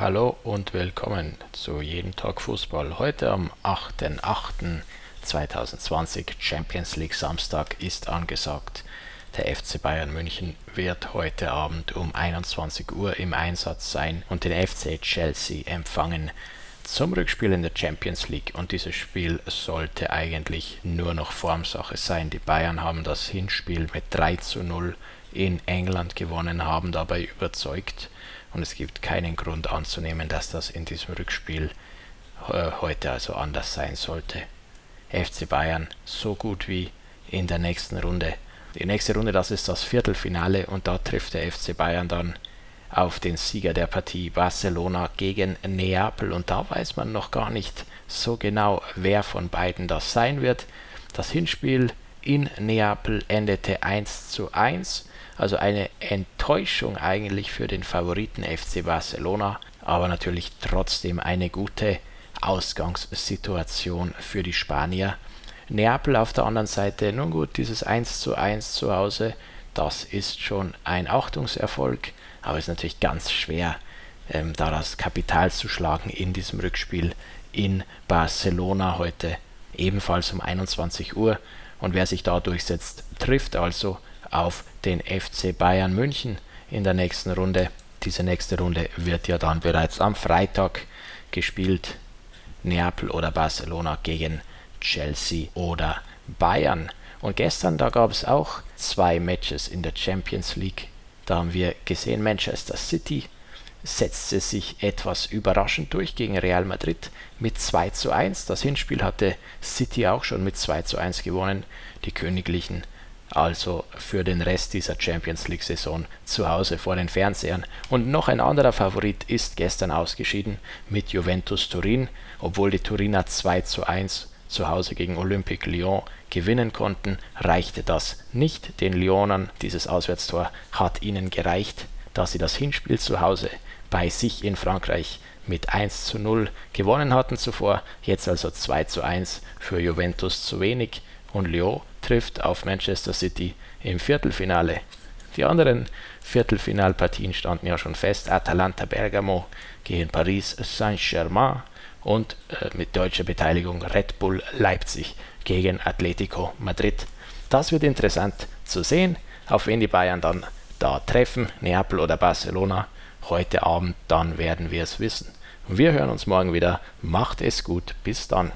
Hallo und willkommen zu Jeden Tag Fußball. Heute am 8.8.2020 Champions League Samstag ist angesagt. Der FC Bayern München wird heute Abend um 21 Uhr im Einsatz sein und den FC Chelsea empfangen zum Rückspiel in der Champions League. Und dieses Spiel sollte eigentlich nur noch Formsache sein. Die Bayern haben das Hinspiel mit 3 zu 0 in England gewonnen, haben dabei überzeugt und es gibt keinen Grund anzunehmen, dass das in diesem Rückspiel äh, heute also anders sein sollte. FC Bayern so gut wie in der nächsten Runde. Die nächste Runde, das ist das Viertelfinale und da trifft der FC Bayern dann auf den Sieger der Partie Barcelona gegen Neapel und da weiß man noch gar nicht so genau, wer von beiden das sein wird. Das Hinspiel in Neapel endete 1 zu 1 also eine Enttäuschung eigentlich für den Favoriten FC Barcelona, aber natürlich trotzdem eine gute Ausgangssituation für die Spanier. Neapel auf der anderen Seite, nun gut, dieses 1 zu 1 zu Hause, das ist schon ein Achtungserfolg, aber es ist natürlich ganz schwer, ähm, da das Kapital zu schlagen in diesem Rückspiel in Barcelona heute ebenfalls um 21 Uhr. Und wer sich da durchsetzt, trifft also auf den FC Bayern München in der nächsten Runde. Diese nächste Runde wird ja dann bereits am Freitag gespielt. Neapel oder Barcelona gegen Chelsea oder Bayern. Und gestern, da gab es auch zwei Matches in der Champions League. Da haben wir gesehen, Manchester City setzte sich etwas überraschend durch gegen Real Madrid mit 2 zu 1. Das Hinspiel hatte City auch schon mit 2 zu 1 gewonnen. Die Königlichen also für den Rest dieser Champions League-Saison zu Hause vor den Fernsehern. Und noch ein anderer Favorit ist gestern ausgeschieden mit Juventus Turin, obwohl die Turiner 2 zu 1 zu Hause gegen Olympique Lyon gewinnen konnten, reichte das nicht den Lyonern. Dieses Auswärtstor hat ihnen gereicht, da sie das Hinspiel zu Hause bei sich in Frankreich mit 1 zu 0 gewonnen hatten zuvor, jetzt also 2 zu 1 für Juventus zu wenig und Lyon trifft auf Manchester City im Viertelfinale. Die anderen Viertelfinalpartien standen ja schon fest. Atalanta Bergamo gegen Paris Saint-Germain und äh, mit deutscher Beteiligung Red Bull Leipzig gegen Atletico Madrid. Das wird interessant zu sehen, auf wen die Bayern dann da treffen, Neapel oder Barcelona. Heute Abend, dann werden wir es wissen. wir hören uns morgen wieder. Macht es gut. Bis dann.